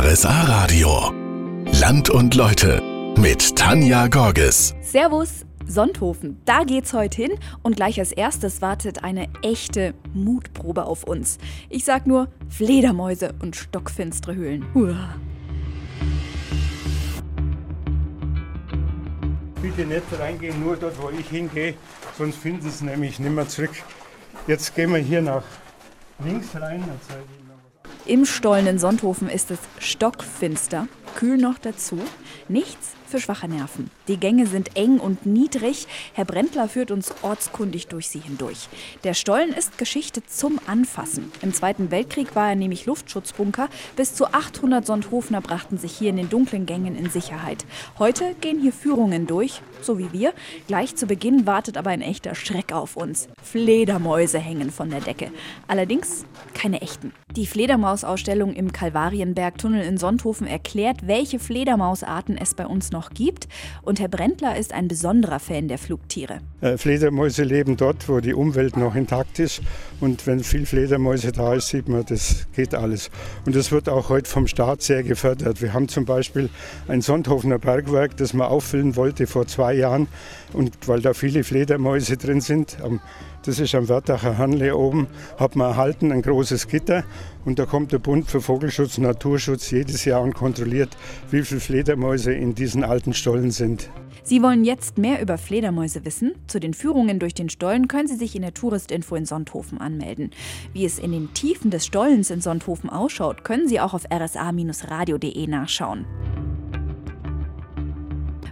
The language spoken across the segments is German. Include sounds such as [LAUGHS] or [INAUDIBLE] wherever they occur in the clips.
RSA Radio. Land und Leute mit Tanja Gorges. Servus, Sonthofen. Da geht's heute hin und gleich als erstes wartet eine echte Mutprobe auf uns. Ich sag nur Fledermäuse und stockfinstere Höhlen. Uah. Bitte nicht reingehen, nur dort, wo ich hingehe, sonst finden sie es nämlich nicht mehr zurück. Jetzt gehen wir hier nach links rein. Im Stollen in Sonthofen ist es stockfinster, kühl noch dazu. Nichts für schwache Nerven. Die Gänge sind eng und niedrig. Herr Brendler führt uns ortskundig durch sie hindurch. Der Stollen ist Geschichte zum Anfassen. Im Zweiten Weltkrieg war er nämlich Luftschutzbunker. Bis zu 800 Sonthofener brachten sich hier in den dunklen Gängen in Sicherheit. Heute gehen hier Führungen durch, so wie wir. Gleich zu Beginn wartet aber ein echter Schreck auf uns. Fledermäuse hängen von der Decke. Allerdings keine echten. Die Fledermausausstellung im Kalvarienbergtunnel in Sonthofen erklärt, welche Fledermausarten es bei uns noch gibt. Und Herr Brendler ist ein besonderer Fan der Flugtiere. Äh, Fledermäuse leben dort, wo die Umwelt noch intakt ist. Und wenn viel Fledermäuse da ist, sieht man, das geht alles. Und das wird auch heute vom Staat sehr gefördert. Wir haben zum Beispiel ein Sonthofener Bergwerk, das man auffüllen wollte vor zwei Jahren. Und weil da viele Fledermäuse drin sind, am das ist am Wörthacher Hanle oben, hat man erhalten ein großes Gitter und da kommt der Bund für Vogelschutz und Naturschutz jedes Jahr und kontrolliert, wie viele Fledermäuse in diesen alten Stollen sind. Sie wollen jetzt mehr über Fledermäuse wissen? Zu den Führungen durch den Stollen können Sie sich in der Touristinfo in Sonthofen anmelden. Wie es in den Tiefen des Stollens in Sonthofen ausschaut, können Sie auch auf rsa-radio.de nachschauen.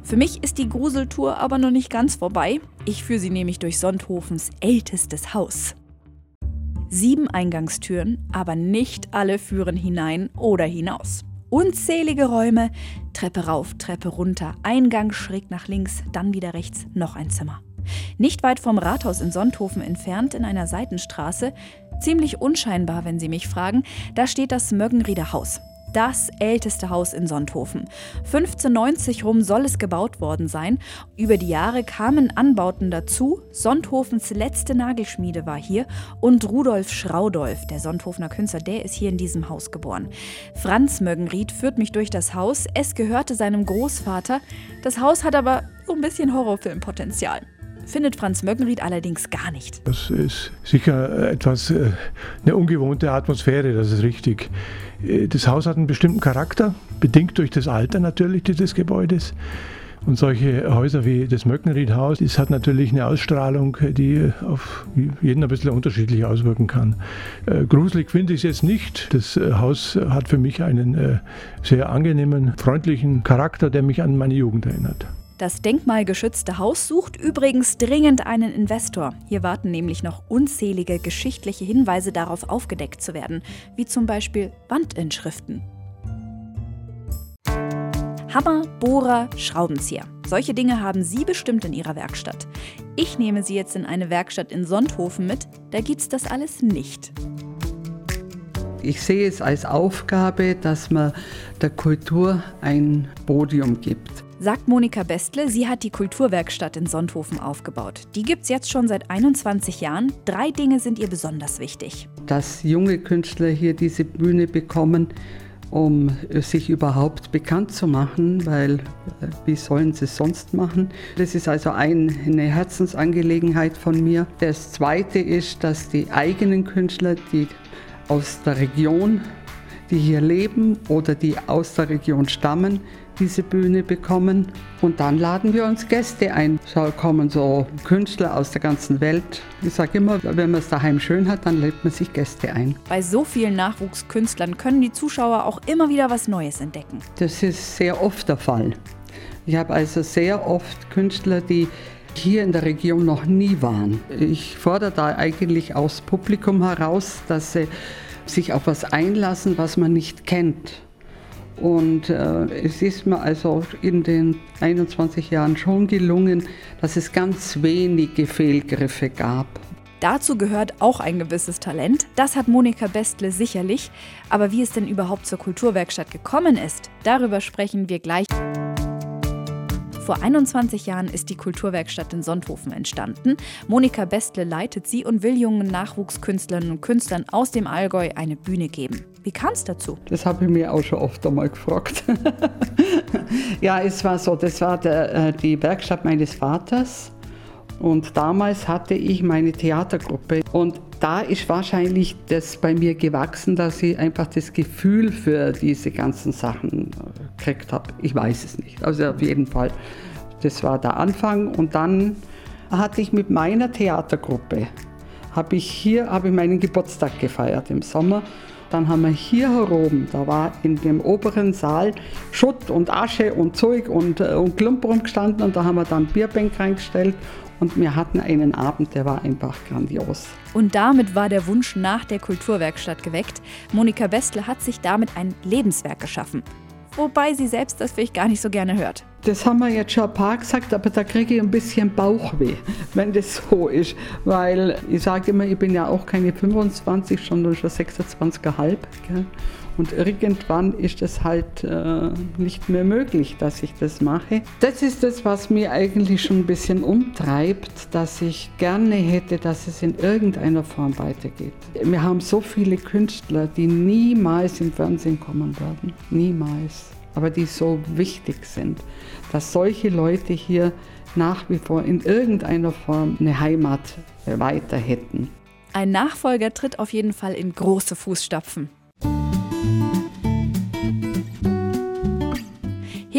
Für mich ist die Gruseltour aber noch nicht ganz vorbei. Ich führe Sie nämlich durch Sonthofens ältestes Haus. Sieben Eingangstüren, aber nicht alle führen hinein oder hinaus. Unzählige Räume, Treppe rauf, Treppe runter, Eingang schräg nach links, dann wieder rechts, noch ein Zimmer. Nicht weit vom Rathaus in Sonthofen entfernt, in einer Seitenstraße, ziemlich unscheinbar, wenn Sie mich fragen, da steht das Möggenrieder Haus das älteste Haus in Sonthofen. 1590 rum soll es gebaut worden sein. Über die Jahre kamen Anbauten dazu. Sonthofens letzte Nagelschmiede war hier und Rudolf Schraudolf, der Sonthofener Künstler, der ist hier in diesem Haus geboren. Franz Möggenried führt mich durch das Haus. Es gehörte seinem Großvater. Das Haus hat aber so ein bisschen Horrorfilmpotenzial findet Franz Möggenried allerdings gar nicht. Das ist sicher etwas, äh, eine ungewohnte Atmosphäre, das ist richtig. Äh, das Haus hat einen bestimmten Charakter, bedingt durch das Alter natürlich dieses Gebäudes. Und solche Häuser wie das Möckenriedhaus, das hat natürlich eine Ausstrahlung, die auf jeden ein bisschen unterschiedlich auswirken kann. Äh, gruselig finde ich es jetzt nicht. Das äh, Haus hat für mich einen äh, sehr angenehmen, freundlichen Charakter, der mich an meine Jugend erinnert. Das denkmalgeschützte Haus sucht übrigens dringend einen Investor. Hier warten nämlich noch unzählige geschichtliche Hinweise darauf aufgedeckt zu werden, wie zum Beispiel Wandinschriften. Hammer, Bohrer, Schraubenzieher. Solche Dinge haben Sie bestimmt in Ihrer Werkstatt. Ich nehme Sie jetzt in eine Werkstatt in Sonthofen mit, da gibt's das alles nicht. Ich sehe es als Aufgabe, dass man der Kultur ein Podium gibt. Sagt Monika Bestle, sie hat die Kulturwerkstatt in Sonthofen aufgebaut. Die gibt's jetzt schon seit 21 Jahren. Drei Dinge sind ihr besonders wichtig. Dass junge Künstler hier diese Bühne bekommen, um sich überhaupt bekannt zu machen, weil äh, wie sollen sie es sonst machen? Das ist also ein, eine Herzensangelegenheit von mir. Das Zweite ist, dass die eigenen Künstler, die aus der Region, die hier leben oder die aus der Region stammen, diese Bühne bekommen. Und dann laden wir uns Gäste ein. Da kommen so Künstler aus der ganzen Welt. Ich sage immer, wenn man es daheim schön hat, dann lädt man sich Gäste ein. Bei so vielen Nachwuchskünstlern können die Zuschauer auch immer wieder was Neues entdecken. Das ist sehr oft der Fall. Ich habe also sehr oft Künstler, die hier in der Region noch nie waren. Ich fordere da eigentlich aus Publikum heraus, dass sie sich auf was einlassen, was man nicht kennt. Und äh, es ist mir also in den 21 Jahren schon gelungen, dass es ganz wenige Fehlgriffe gab. Dazu gehört auch ein gewisses Talent. Das hat Monika Bestle sicherlich. Aber wie es denn überhaupt zur Kulturwerkstatt gekommen ist, darüber sprechen wir gleich. Vor 21 Jahren ist die Kulturwerkstatt in Sonthofen entstanden. Monika Bestle leitet sie und will jungen Nachwuchskünstlerinnen und Künstlern aus dem Allgäu eine Bühne geben. Wie kam es dazu? Das habe ich mir auch schon oft einmal gefragt. [LAUGHS] ja, es war so, das war der, äh, die Werkstatt meines Vaters. Und damals hatte ich meine Theatergruppe. Und da ist wahrscheinlich das bei mir gewachsen, dass ich einfach das Gefühl für diese ganzen Sachen äh, gekriegt habe. Ich weiß es nicht. Also auf jeden Fall. Das war der Anfang. Und dann hatte ich mit meiner Theatergruppe, habe ich hier habe ich meinen Geburtstag gefeiert im Sommer. Dann haben wir hier herum, da war in dem oberen Saal Schutt und Asche und Zeug und, äh, und Klumper rumgestanden und da haben wir dann Bierbänk reingestellt und wir hatten einen Abend, der war einfach grandios. Und damit war der Wunsch nach der Kulturwerkstatt geweckt. Monika Bestle hat sich damit ein Lebenswerk geschaffen. Wobei sie selbst das vielleicht gar nicht so gerne hört. Das haben wir jetzt schon ein paar gesagt, aber da kriege ich ein bisschen Bauchweh, wenn das so ist. Weil ich sage immer, ich bin ja auch keine 25, sondern schon 26,5. Und irgendwann ist es halt äh, nicht mehr möglich, dass ich das mache. Das ist das, was mir eigentlich schon ein bisschen umtreibt, dass ich gerne hätte, dass es in irgendeiner Form weitergeht. Wir haben so viele Künstler, die niemals im Fernsehen kommen werden. Niemals. Aber die so wichtig sind, dass solche Leute hier nach wie vor in irgendeiner Form eine Heimat weiter hätten. Ein Nachfolger tritt auf jeden Fall in große Fußstapfen. Thank you.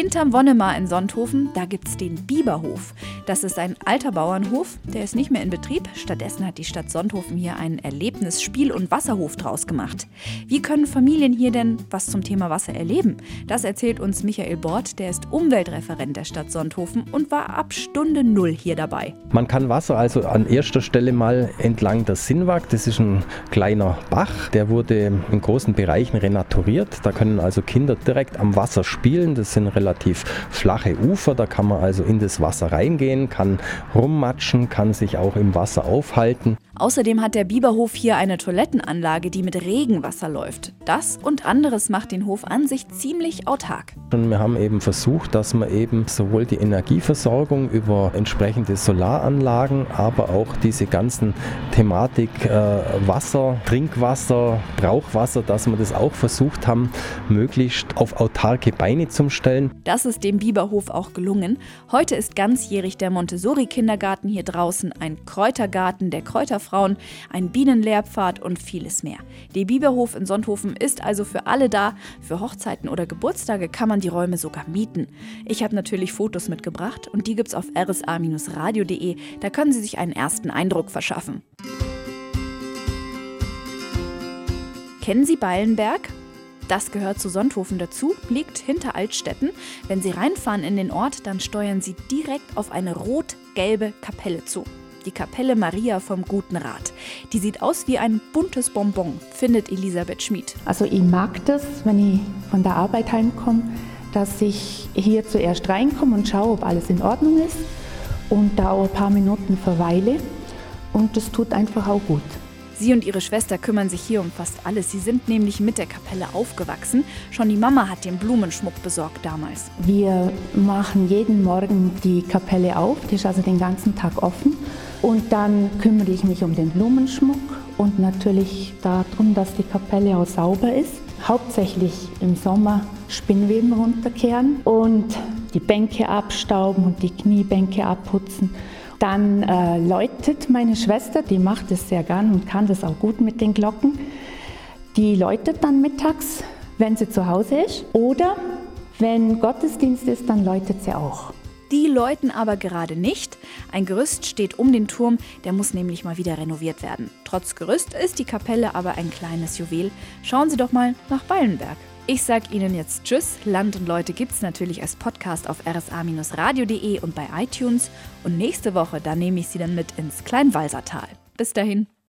Hinterm Wonnemar in Sonthofen, da gibt's den Biberhof. Das ist ein alter Bauernhof, der ist nicht mehr in Betrieb. Stattdessen hat die Stadt Sonthofen hier einen Erlebnis-, Spiel- und Wasserhof draus gemacht. Wie können Familien hier denn was zum Thema Wasser erleben? Das erzählt uns Michael Bort, der ist Umweltreferent der Stadt Sonthofen und war ab Stunde Null hier dabei. Man kann Wasser also an erster Stelle mal entlang der Sinnwag, das ist ein kleiner Bach, der wurde in großen Bereichen renaturiert. Da können also Kinder direkt am Wasser spielen. Das sind relativ relativ flache Ufer, da kann man also in das Wasser reingehen, kann rummatschen, kann sich auch im Wasser aufhalten. Außerdem hat der Biberhof hier eine Toilettenanlage, die mit Regenwasser läuft. Das und anderes macht den Hof an sich ziemlich autark. Und wir haben eben versucht, dass man eben sowohl die Energieversorgung über entsprechende Solaranlagen, aber auch diese ganzen Thematik äh, Wasser, Trinkwasser, Brauchwasser, dass wir das auch versucht haben, möglichst auf autarke Beine zu stellen. Das ist dem Biberhof auch gelungen. Heute ist ganzjährig der Montessori-Kindergarten hier draußen, ein Kräutergarten der Kräuterfrauen, ein Bienenlehrpfad und vieles mehr. Der Biberhof in Sonthofen ist also für alle da. Für Hochzeiten oder Geburtstage kann man die Räume sogar mieten. Ich habe natürlich Fotos mitgebracht und die gibt's auf rsa-radio.de. Da können Sie sich einen ersten Eindruck verschaffen. Kennen Sie Ballenberg? Das gehört zu Sonthofen dazu, liegt hinter Altstetten. Wenn Sie reinfahren in den Ort, dann steuern Sie direkt auf eine rot-gelbe Kapelle zu. Die Kapelle Maria vom Guten Rat. Die sieht aus wie ein buntes Bonbon, findet Elisabeth Schmid. Also ich mag das, wenn ich von der Arbeit heimkomme, dass ich hier zuerst reinkomme und schaue, ob alles in Ordnung ist und da auch ein paar Minuten verweile. Und das tut einfach auch gut. Sie und ihre Schwester kümmern sich hier um fast alles. Sie sind nämlich mit der Kapelle aufgewachsen. Schon die Mama hat den Blumenschmuck besorgt damals. Wir machen jeden Morgen die Kapelle auf, die ist also den ganzen Tag offen. Und dann kümmere ich mich um den Blumenschmuck und natürlich darum, dass die Kapelle auch sauber ist. Hauptsächlich im Sommer Spinnweben runterkehren und die Bänke abstauben und die Kniebänke abputzen. Dann äh, läutet meine Schwester, die macht es sehr gern und kann das auch gut mit den Glocken. Die läutet dann mittags, wenn sie zu Hause ist. Oder wenn Gottesdienst ist, dann läutet sie auch. Die läuten aber gerade nicht. Ein Gerüst steht um den Turm, der muss nämlich mal wieder renoviert werden. Trotz Gerüst ist die Kapelle aber ein kleines Juwel. Schauen Sie doch mal nach Ballenberg. Ich sag Ihnen jetzt Tschüss. Land und Leute gibt's natürlich als Podcast auf rsa-radio.de und bei iTunes. Und nächste Woche, da nehme ich Sie dann mit ins Kleinwalsertal. Bis dahin.